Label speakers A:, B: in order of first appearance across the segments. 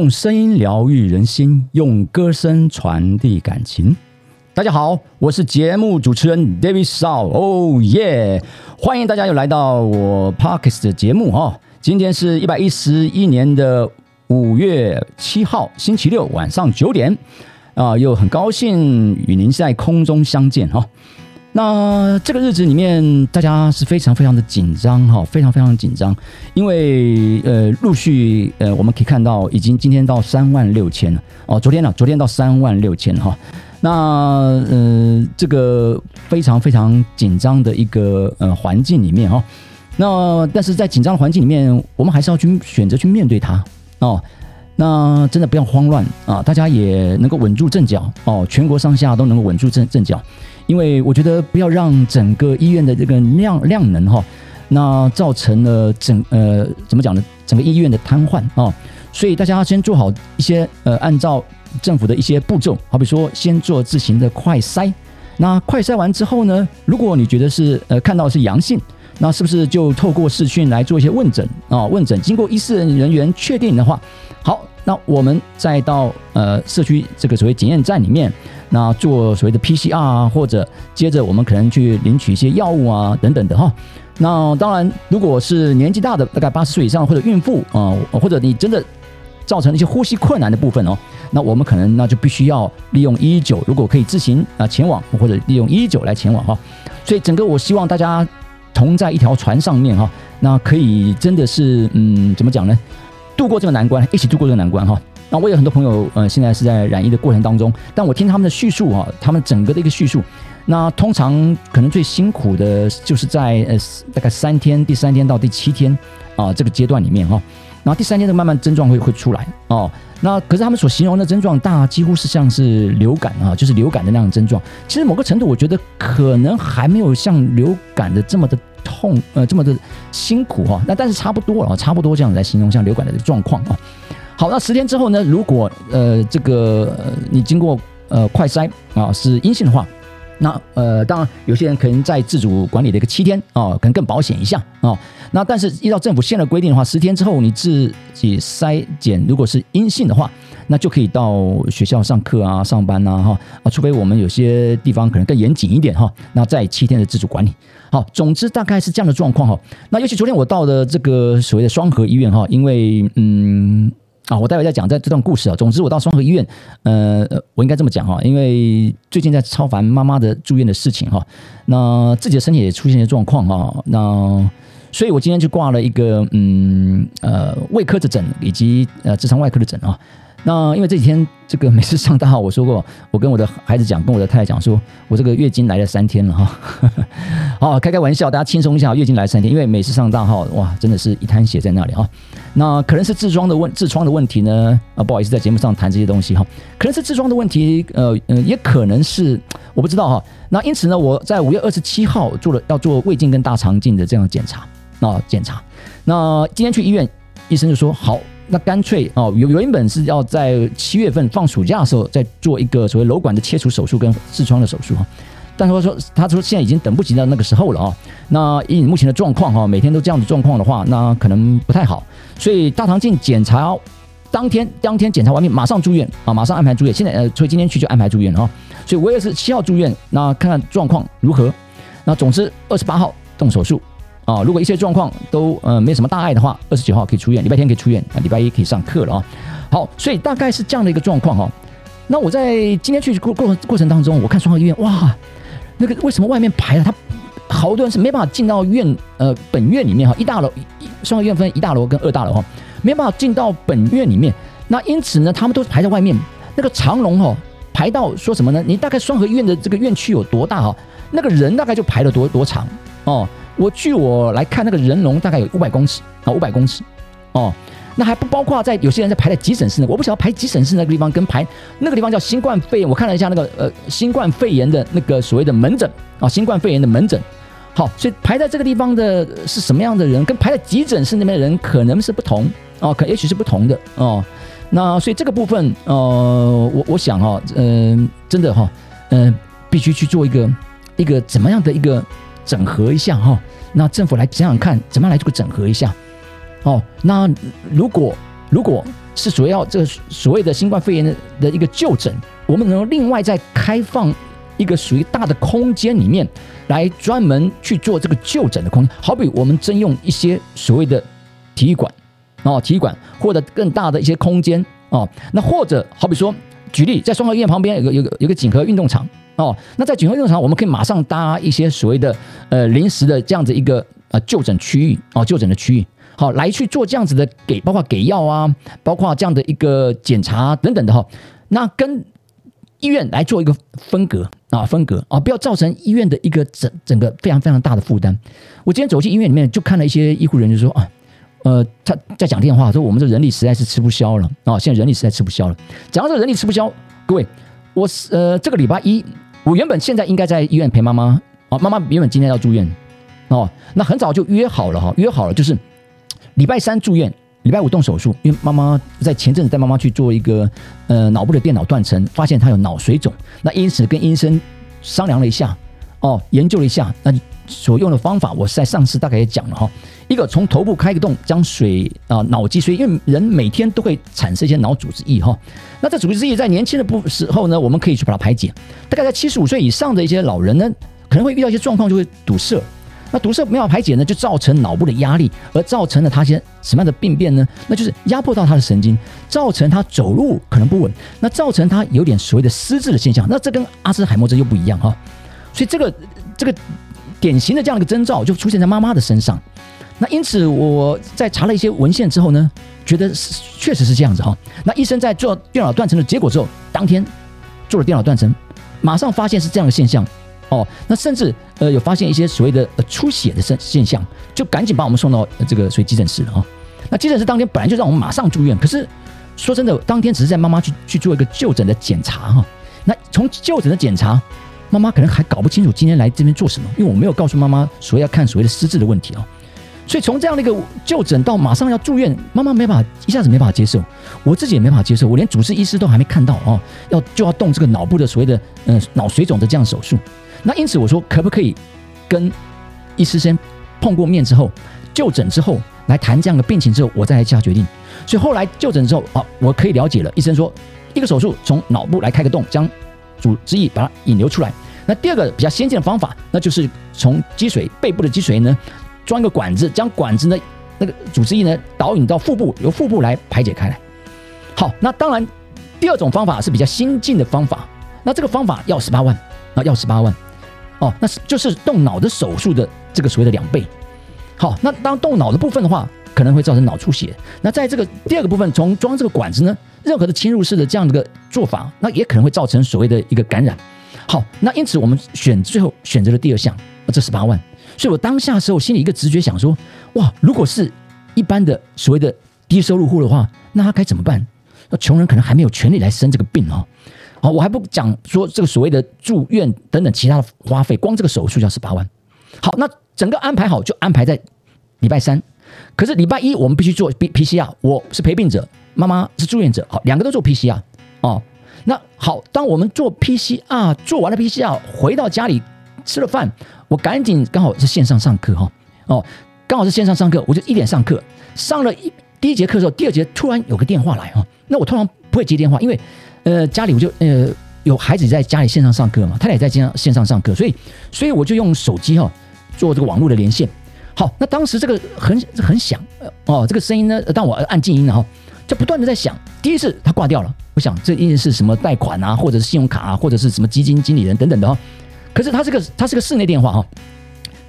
A: 用声音疗愈人心，用歌声传递感情。大家好，我是节目主持人 David Shaw。哦耶！欢迎大家又来到我 Parkes 的节目哈。今天是一百一十一年的五月七号，星期六晚上九点啊，又很高兴与您在空中相见哈。那这个日子里面，大家是非常非常的紧张哈，非常非常紧张，因为呃，陆续呃，我们可以看到，已经今天到三万六千了哦，昨天呢，昨天到三万六千哈，那呃，这个非常非常紧张的一个呃环境里面哈，那但是在紧张的环境里面，我们还是要去选择去面对它哦。那真的不要慌乱啊！大家也能够稳住阵脚哦，全国上下都能够稳住阵阵脚，因为我觉得不要让整个医院的这个量量能哈，那造成了整呃怎么讲呢？整个医院的瘫痪啊！所以大家先做好一些呃，按照政府的一些步骤，好比说先做自行的快筛。那快筛完之后呢，如果你觉得是呃看到是阳性，那是不是就透过视讯来做一些问诊啊？问诊经过医师人员确定的话，好。那我们再到呃社区这个所谓检验站里面，那做所谓的 PCR 啊，或者接着我们可能去领取一些药物啊等等的哈。那当然，如果是年纪大的，大概八十岁以上或者孕妇啊，或者你真的造成一些呼吸困难的部分哦，那我们可能那就必须要利用一一九，如果可以自行啊前往，或者利用一一九来前往哈。所以整个我希望大家同在一条船上面哈，那可以真的是嗯怎么讲呢？度过这个难关，一起度过这个难关哈。那我有很多朋友，呃，现在是在染疫的过程当中，但我听他们的叙述哈，他们整个的一个叙述，那通常可能最辛苦的就是在呃大概三天，第三天到第七天啊这个阶段里面哈，然后第三天的慢慢症状会会出来哦。那可是他们所形容的症状大几乎是像是流感啊，就是流感的那样的症状。其实某个程度，我觉得可能还没有像流感的这么的。痛呃这么的辛苦哈，那但是差不多了，差不多这样来形容像流感的状况啊。好，那十天之后呢，如果呃这个你经过呃快筛啊是阴性的话。那呃，当然有些人可能在自主管理的一个七天啊，可能更保险一下啊。那但是依照政府现在规定的话，十天之后你自己筛检如果是阴性的话，那就可以到学校上课啊、上班呐哈啊，除非我们有些地方可能更严谨一点哈。那在七天的自主管理，好，总之大概是这样的状况哈。那尤其昨天我到的这个所谓的双河医院哈，因为嗯。啊，我待会再讲在这段故事啊。总之，我到双河医院，呃，我应该这么讲哈，因为最近在超凡妈妈的住院的事情哈，那自己的身体也出现一些状况哈，那所以我今天就挂了一个嗯呃胃科的诊以及呃直肠外科的诊啊。那因为这几天这个每次上大号，我说过，我跟我的孩子讲，跟我的太太讲，说我这个月经来了三天了哈，好开开玩笑，大家轻松一下，月经来三天，因为每次上大号，哇，真的是一滩血在那里哈。那可能是痔疮的问痔疮的问题呢？啊，不好意思，在节目上谈这些东西哈，可能是痔疮的问题，呃嗯，也可能是我不知道哈。那因此呢，我在五月二十七号做了要做胃镜跟大肠镜的这样检查，那检查，那今天去医院，医生就说好。那干脆哦，原原本是要在七月份放暑假的时候再做一个所谓瘘管的切除手术跟痔疮的手术哈，但是说他说现在已经等不及到那个时候了啊。那以你目前的状况哈，每天都这样的状况的话，那可能不太好。所以大肠镜检查当天当天检查完毕，马上住院啊，马上安排住院。现在呃，所以今天去就安排住院了啊。所以我也是七号住院，那看看状况如何。那总之二十八号动手术。啊，如果一切状况都呃没什么大碍的话，二十九号可以出院，礼拜天可以出院，啊，礼拜一可以上课了啊。好，所以大概是这样的一个状况哈。那我在今天去过过过程当中，我看双河医院，哇，那个为什么外面排了他好多人是没办法进到院呃本院里面哈，一大楼双河医院分一大楼跟二大楼哈，没办法进到本院里面。那因此呢，他们都排在外面，那个长龙哈排到说什么呢？你大概双河医院的这个院区有多大哈？那个人大概就排了多多长哦。我据我来看，那个人龙大概有五百公尺啊，五百公尺，哦，那还不包括在有些人在排在急诊室呢。我不晓得排急诊室那个地方跟排那个地方叫新冠肺炎。我看了一下那个呃新冠肺炎的那个所谓的门诊啊，新冠肺炎的门诊。好，所以排在这个地方的是什么样的人，跟排在急诊室那边的人可能是不同哦，可也许是不同的哦。那所以这个部分呃，我我想哈，嗯，真的哈，嗯，必须去做一个一个怎么样的一个。整合一下哈，那政府来想想看，怎么样来这个整合一下？哦，那如果如果是主要这个所谓的新冠肺炎的的一个就诊，我们能够另外再开放一个属于大的空间里面，来专门去做这个就诊的空间。好比我们征用一些所谓的体育馆哦，体育馆或者更大的一些空间哦，那或者好比说，举例在双河医院旁边有个有个有个锦和运动场哦，那在锦和运动场，我们可以马上搭一些所谓的呃临时的这样子一个呃就诊区域哦，就诊的区域。好，来去做这样子的给，包括给药啊，包括这样的一个检查等等的哈。那跟医院来做一个分隔啊，分隔啊，不要造成医院的一个整整个非常非常大的负担。我今天走进医院里面，就看了一些医护人员说啊，呃，他在讲电话，说我们这人力实在是吃不消了啊，现在人力实在吃不消了。讲到这人力吃不消，各位，我呃这个礼拜一，我原本现在应该在医院陪妈妈啊，妈妈原本今天要住院哦，那很早就约好了哈，约好了就是。礼拜三住院，礼拜五动手术，因为妈妈在前阵子带妈妈去做一个呃脑部的电脑断层，发现她有脑水肿，那因此跟医生商量了一下，哦，研究了一下，那所用的方法我在上次大概也讲了哈，一个从头部开个洞，将水啊脑脊髓，因为人每天都会产生一些脑组织液哈，那这组织液在年轻的不时候呢，我们可以去把它排解，大概在七十五岁以上的一些老人呢，可能会遇到一些状况，就会堵塞。那堵塞没法排解呢，就造成脑部的压力，而造成了他些什么样的病变呢？那就是压迫到他的神经，造成他走路可能不稳，那造成他有点所谓的失智的现象。那这跟阿兹海默症又不一样哈，所以这个这个典型的这样的一个征兆就出现在妈妈的身上。那因此我在查了一些文献之后呢，觉得确实是这样子哈。那医生在做电脑断层的结果之后，当天做了电脑断层，马上发现是这样的现象。哦，那甚至呃有发现一些所谓的呃出血的现现象，就赶紧把我们送到这个所谓急诊室了啊。那急诊室当天本来就让我们马上住院，可是说真的，当天只是在妈妈去去做一个就诊的检查哈。那从就诊的检查，妈妈可能还搞不清楚今天来这边做什么，因为我没有告诉妈妈所谓要看所谓的失智的问题啊。所以从这样的一个就诊到马上要住院，妈妈没法一下子没办法接受，我自己也没法接受，我连主治医师都还没看到哦，要就要动这个脑部的所谓的嗯脑水肿的这样手术。那因此我说，可不可以跟医师先碰过面之后，就诊之后来谈这样的病情之后，我再来下决定。所以后来就诊之后，啊，我可以了解了。医生说，一个手术从脑部来开个洞，将组织液把它引流出来。那第二个比较先进的方法，那就是从脊髓背部的脊髓呢，装一个管子，将管子呢那个组织液呢导引到腹部，由腹部来排解开来。好，那当然第二种方法是比较先进的方法，那这个方法要十八万，啊，要十八万。哦，那是就是动脑的手术的这个所谓的两倍。好，那当动脑的部分的话，可能会造成脑出血。那在这个第二个部分，从装这个管子呢，任何的侵入式的这样的一个做法，那也可能会造成所谓的一个感染。好，那因此我们选最后选择了第二项，这十八万。所以我当下的时候心里一个直觉想说，哇，如果是一般的所谓的低收入户的话，那他该怎么办？那穷人可能还没有权利来生这个病哦。好，我还不讲说这个所谓的住院等等其他的花费，光这个手术就要十八万。好，那整个安排好就安排在礼拜三，可是礼拜一我们必须做 P P C R，我是陪病者，妈妈是住院者，好，两个都做 P C R 哦。那好，当我们做 P C R 做完了 P C R，回到家里吃了饭，我赶紧刚好是线上上课哈哦，刚好是线上上课，我就一点上课，上了一第一节课的时候，第二节突然有个电话来哈，那我通常不会接电话，因为。呃，家里我就呃有孩子在家里线上上课嘛，他也在线上线上上课，所以所以我就用手机哈做这个网络的连线。好，那当时这个很很响哦，这个声音呢，当我按静音了哈，就不断的在想。第一次他挂掉了，我想这一定是什么贷款啊，或者是信用卡啊，或者是什么基金经理人等等的哈。可是他这个他是个室内电话哈。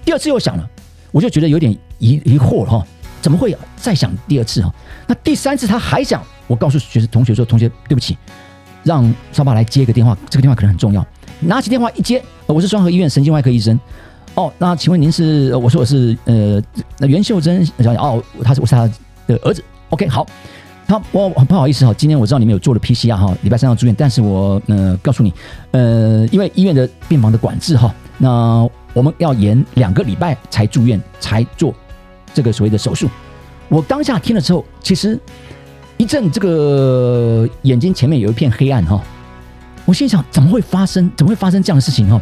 A: 第二次又响了，我就觉得有点疑疑惑了哈，怎么会再响第二次哈？那第三次他还响，我告诉学生同学说，同学对不起。让沙爸来接一个电话，这个电话可能很重要。拿起电话一接，我是双河医院神经外科医生。哦，那请问您是？我说我是呃，那袁秀珍小姐。哦，他是我是他的儿子。OK，好。好，我不好意思哈，今天我知道你们有做了 PCR 哈，礼拜三要住院，但是我呃告诉你，呃，因为医院的病房的管制哈，那我们要延两个礼拜才住院，才做这个所谓的手术。我当下听了之后，其实。一阵这个眼睛前面有一片黑暗哈，我心想怎么会发生？怎么会发生这样的事情哈？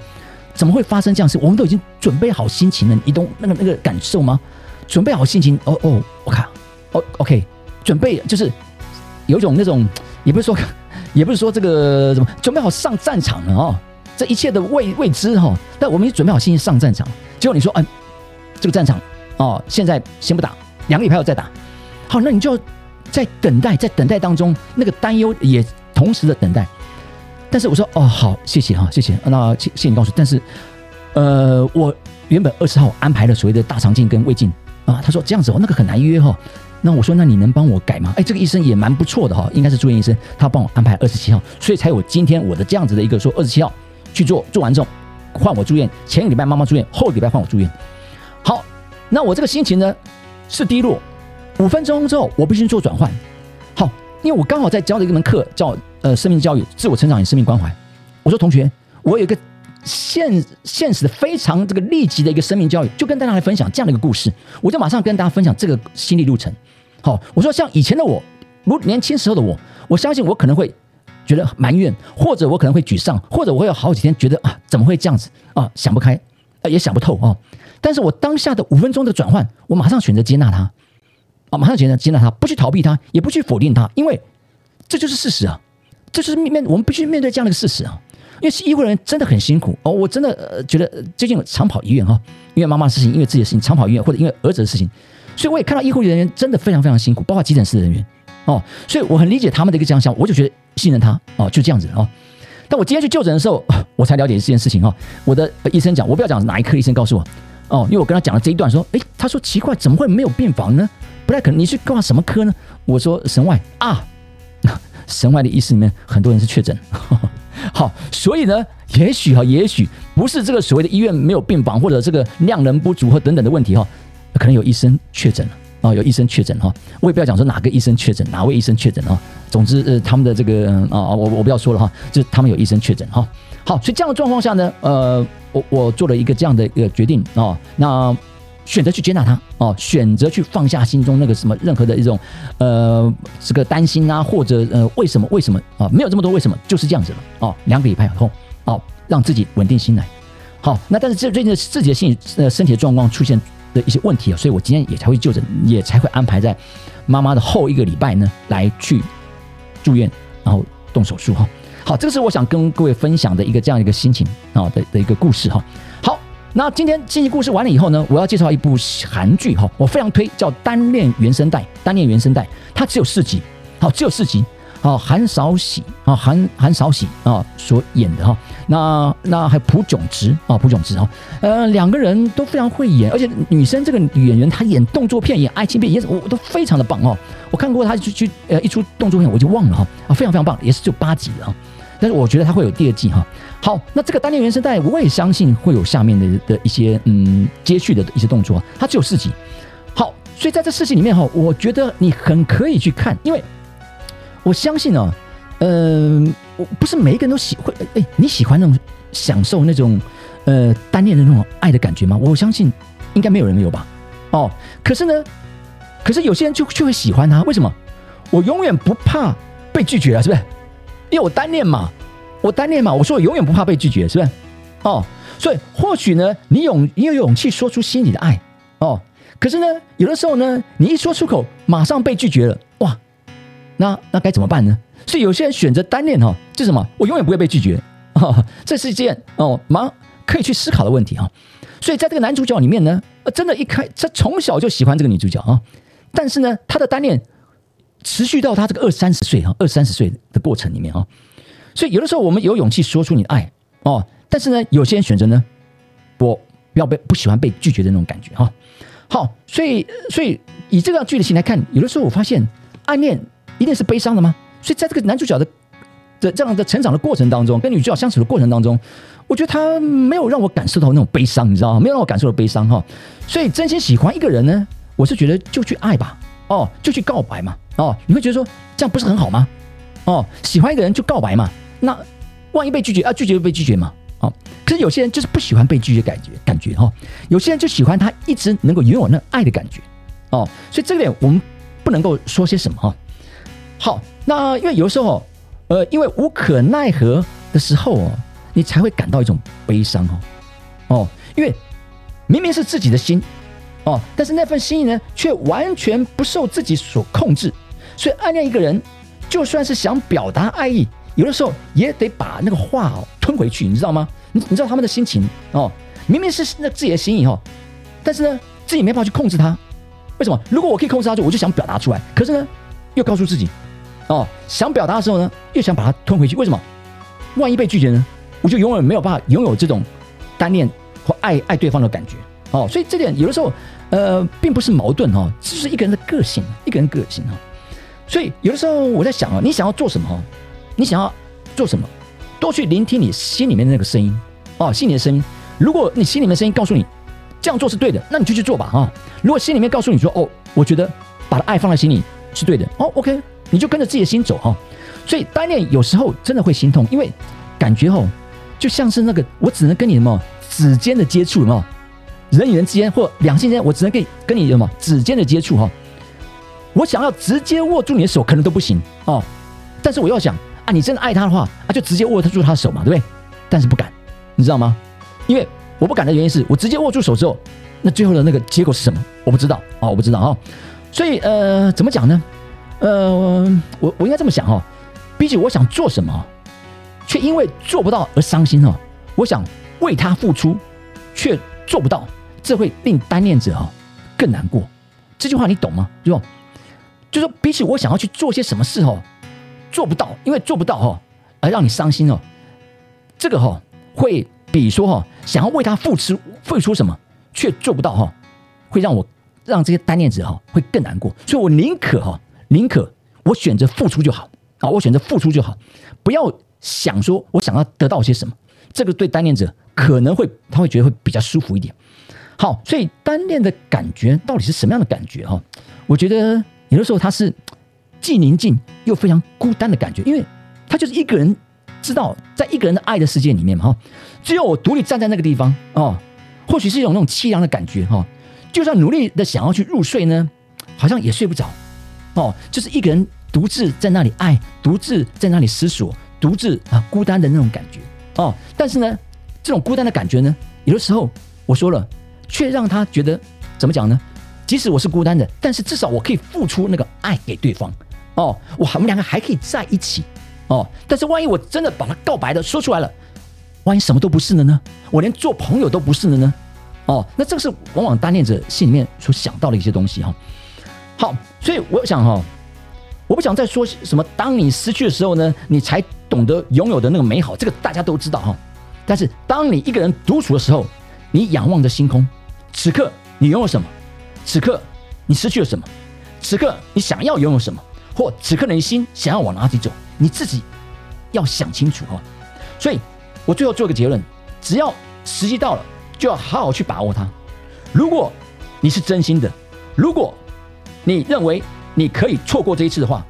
A: 怎么会发生这样事？我们都已经准备好心情了，你懂那个那个感受吗？准备好心情哦哦，我看哦，OK，准备就是有种那种，也不是说，也不是说这个什么准备好上战场了哦，这一切的未未知哈，但我们也准备好心情上战场。结果你说，哎，这个战场哦，现在先不打，两个礼拜后再打。好，那你就在等待，在等待当中，那个担忧也同时的等待。但是我说，哦，好，谢谢哈，谢谢。那谢谢你告诉，但是，呃，我原本二十号安排了所谓的大肠镜跟胃镜啊，他说这样子哦，那个很难约哈。那我说，那你能帮我改吗？哎，这个医生也蛮不错的哈，应该是住院医生，他帮我安排二十七号，所以才有今天我的这样子的一个说二十七号去做，做完之后换我住院，前个礼拜妈妈住院，后个礼拜换我住院。好，那我这个心情呢是低落，五分钟之后我必须做转换。好，因为我刚好在教的一门课叫呃生命教育、自我成长与生命关怀。我说同学，我有一个现现实的非常这个立即的一个生命教育，就跟大家来分享这样的一个故事，我就马上跟大家分享这个心理路程。好，我说像以前的我，如年轻时候的我，我相信我可能会觉得埋怨，或者我可能会沮丧，或者我会有好几天觉得啊，怎么会这样子啊，想不开，啊，也想不透啊。但是我当下的五分钟的转换，我马上选择接纳他，啊，马上选择接纳他，不去逃避他，也不去否定他，因为这就是事实啊，这就是面面我们必须面对这样的一个事实啊。因为医护人员真的很辛苦哦，我真的觉得最近常跑医院哈，因为妈妈的事情，因为自己的事情常跑医院，或者因为儿子的事情。所以我也看到医护人员真的非常非常辛苦，包括急诊室的人员哦，所以我很理解他们的一个这样想，我就觉得信任他哦，就这样子哦。但我今天去就诊的时候，我才了解这件事情哈。我的医生讲，我不要讲哪一科医生告诉我哦，因为我跟他讲了这一段，说，诶，他说奇怪，怎么会没有病房呢？不太可能，你去挂什么科呢？我说神外啊，神外的医师里面很多人是确诊，好，所以呢，也许哈，也许不是这个所谓的医院没有病房，或者这个量人不足或等等的问题哈。可能有医生确诊了啊，有医生确诊哈，我也不要讲说哪个医生确诊，哪位医生确诊啊。总之，呃，他们的这个啊，我我不要说了哈，就是他们有医生确诊哈。好，所以这样的状况下呢，呃，我我做了一个这样的一个决定啊，那选择去接纳他哦，选择去放下心中那个什么任何的一种呃这个担心啊，或者呃为什么为什么啊，没有这么多为什么，就是这样子了哦。两个礼拜后哦，让自己稳定心来。好，那但是这最近自己的心理呃身体的状况出现。的一些问题啊，所以我今天也才会就诊，也才会安排在妈妈的后一个礼拜呢，来去住院，然后动手术哈。好，这个是我想跟各位分享的一个这样一个心情啊的的一个故事哈。那今天信息故事完了以后呢，我要介绍一部韩剧哈，我非常推，叫《单恋原声带》，单恋原声带，它只有四集，好，只有四集。好，韩少喜啊，韩韩少喜啊所演的哈，那那还有朴炯植啊，朴炯植哈，呃，两个人都非常会演，而且女生这个女演员她演动作片、演爱情片，也我都非常的棒哦。我看过她去去呃一出动作片，我就忘了哈啊，非常非常棒，也是就八集的啊。但是我觉得她会有第二季哈。好，那这个单恋原声带，我也相信会有下面的的一些嗯接续的一些动作，它只有四集。好，所以在这四集里面哈，我觉得你很可以去看，因为。我相信哦，嗯，我不是每一个人都喜会，哎，你喜欢那种享受那种呃单恋的那种爱的感觉吗？我相信应该没有人没有吧。哦，可是呢，可是有些人就就会喜欢他，为什么？我永远不怕被拒绝啊，是不是？因为我单恋嘛，我单恋嘛，我说我永远不怕被拒绝，是不是？哦，所以或许呢，你勇你有勇气说出心里的爱哦，可是呢，有的时候呢，你一说出口，马上被拒绝了，哇！那那该怎么办呢？所以有些人选择单恋哈，就什么？我永远不会被拒绝啊！这是一件哦，蛮可以去思考的问题哈。所以在这个男主角里面呢，真的，一开他从小就喜欢这个女主角啊。但是呢，他的单恋持续到他这个二三十岁啊，二三十岁的过程里面啊。所以有的时候我们有勇气说出你的爱哦，但是呢，有些人选择呢，我不要被不喜欢被拒绝的那种感觉哈。好，所以所以以这个剧的性来看，有的时候我发现暗恋。一定是悲伤的吗？所以在这个男主角的的这样的成长的过程当中，跟女主角相处的过程当中，我觉得他没有让我感受到那种悲伤，你知道吗？没有让我感受到悲伤哈。所以真心喜欢一个人呢，我是觉得就去爱吧，哦，就去告白嘛，哦，你会觉得说这样不是很好吗？哦，喜欢一个人就告白嘛，那万一被拒绝啊，拒绝就被拒绝嘛，哦。可是有些人就是不喜欢被拒绝感觉感觉哈，有些人就喜欢他一直能够拥有那爱的感觉，哦，所以这个点我们不能够说些什么哈。好，那因为有时候，呃，因为无可奈何的时候哦，你才会感到一种悲伤哦，哦，因为明明是自己的心哦，但是那份心意呢，却完全不受自己所控制，所以暗恋一个人，就算是想表达爱意，有的时候也得把那个话哦吞回去，你知道吗？你你知道他们的心情哦，明明是那自己的心意哈，但是呢，自己没办法去控制它。为什么？如果我可以控制它，就我就想表达出来。可是呢，又告诉自己，哦，想表达的时候呢，又想把它吞回去。为什么？万一被拒绝呢？我就永远没有办法拥有这种单恋或爱爱对方的感觉。哦，所以这点有的时候，呃，并不是矛盾哈，这是一个人的个性，一个人个性哈。所以有的时候我在想啊，你想要做什么？你想要做什么？多去聆听你心里面的那个声音哦，心里的声音。如果你心里面声音告诉你这样做是对的，那你就去做吧哈。如果心里面告诉你说哦，我觉得把爱放在心里是对的哦，OK，你就跟着自己的心走哈。所以单恋有时候真的会心痛，因为感觉哦，就像是那个我只能跟你什么指尖的接触，什么人与人之间或两性之间，我只能跟跟你什么指尖的接触哈。我想要直接握住你的手，可能都不行哦。但是我要想啊，你真的爱他的话啊，就直接握住他的手嘛，对不对？但是不敢，你知道吗？因为我不敢的原因是我直接握住手之后，那最后的那个结果是什么？我不知道啊，我不知道啊。所以呃，怎么讲呢？呃，我我应该这么想哈，比起我想做什么，却因为做不到而伤心哦。我想为他付出，却做不到，这会令单恋者哈更难过。这句话你懂吗？就。就说比起我想要去做些什么事哦，做不到，因为做不到哈，而让你伤心哦。这个哈会比说哈想要为他付出付出什么却做不到哈，会让我让这些单恋者哈会更难过。所以我宁可哈宁可我选择付出就好啊，我选择付出就好，不要想说我想要得到些什么。这个对单恋者可能会他会觉得会比较舒服一点。好，所以单恋的感觉到底是什么样的感觉哈？我觉得。有的时候他是既宁静又非常孤单的感觉，因为他就是一个人，知道在一个人的爱的世界里面嘛，哈，只有我独立站在那个地方哦，或许是一种那种凄凉的感觉哈，就算努力的想要去入睡呢，好像也睡不着哦，就是一个人独自在那里爱，独自在那里思索，独自啊孤单的那种感觉哦，但是呢，这种孤单的感觉呢，有的时候我说了，却让他觉得怎么讲呢？即使我是孤单的，但是至少我可以付出那个爱给对方哦，我我们两个还可以在一起哦。但是万一我真的把他告白的说出来了，万一什么都不是了呢？我连做朋友都不是了呢？哦，那这个是往往单恋者心里面所想到的一些东西哈。好，所以我想哈，我不想再说什么。当你失去的时候呢，你才懂得拥有的那个美好，这个大家都知道哈。但是当你一个人独处的时候，你仰望着星空，此刻你拥有什么？此刻你失去了什么？此刻你想要拥有什么？或此刻你心想要往哪里走？你自己要想清楚哦。所以，我最后做个结论：只要时机到了，就要好好去把握它。如果你是真心的，如果你认为你可以错过这一次的话，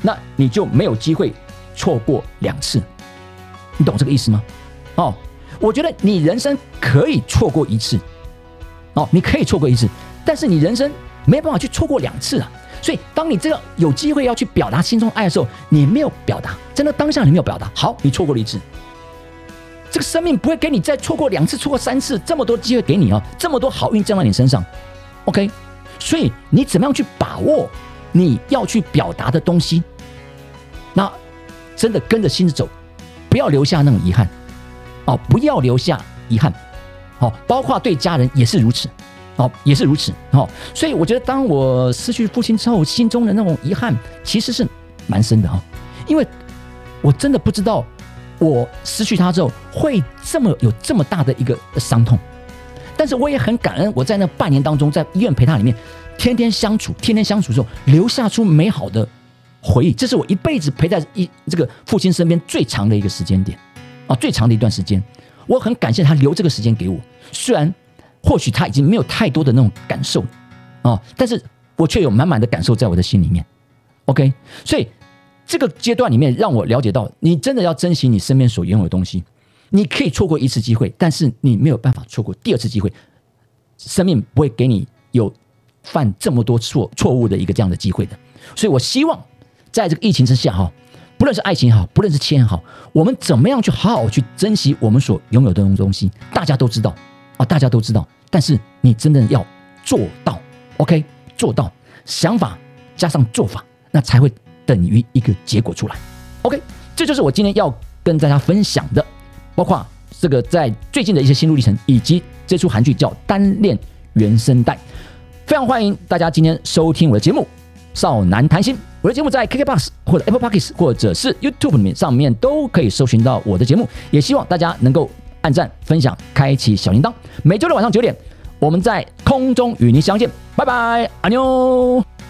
A: 那你就没有机会错过两次。你懂这个意思吗？哦，我觉得你人生可以错过一次。哦，你可以错过一次。但是你人生没办法去错过两次啊！所以当你这个有机会要去表达心中爱的时候，你没有表达，在那当下你没有表达，好，你错过了一次。这个生命不会给你再错过两次、错过三次，这么多机会给你啊，这么多好运降到你身上，OK？所以你怎么样去把握你要去表达的东西？那真的跟着心走，不要留下那种遗憾哦，不要留下遗憾，哦，包括对家人也是如此。哦，也是如此哦，所以我觉得，当我失去父亲之后，心中的那种遗憾其实是蛮深的哈，因为我真的不知道我失去他之后会这么有这么大的一个伤痛，但是我也很感恩，我在那半年当中，在医院陪他里面，天天相处，天天相处之后，留下出美好的回忆，这是我一辈子陪在一这个父亲身边最长的一个时间点啊，最长的一段时间，我很感谢他留这个时间给我，虽然。或许他已经没有太多的那种感受，哦，但是我却有满满的感受在我的心里面。OK，所以这个阶段里面让我了解到，你真的要珍惜你身边所拥有的东西。你可以错过一次机会，但是你没有办法错过第二次机会。生命不会给你有犯这么多错错误的一个这样的机会的。所以我希望在这个疫情之下，哈，不论是爱情也好，不论是钱也好，我们怎么样去好好去珍惜我们所拥有的东西？大家都知道。啊大家都知道，但是你真的要做到，OK，做到想法加上做法，那才会等于一个结果出来。OK，这就是我今天要跟大家分享的，包括这个在最近的一些心路历程，以及这出韩剧叫《单恋原声带》。非常欢迎大家今天收听我的节目《少男谈心》。我的节目在 KKBOX 或者 Apple Podcasts 或者是 YouTube 里面上面都可以搜寻到我的节目。也希望大家能够按赞、分享、开启小铃铛。每周六晚上九点，我们在空中与您相见。拜拜，阿妞。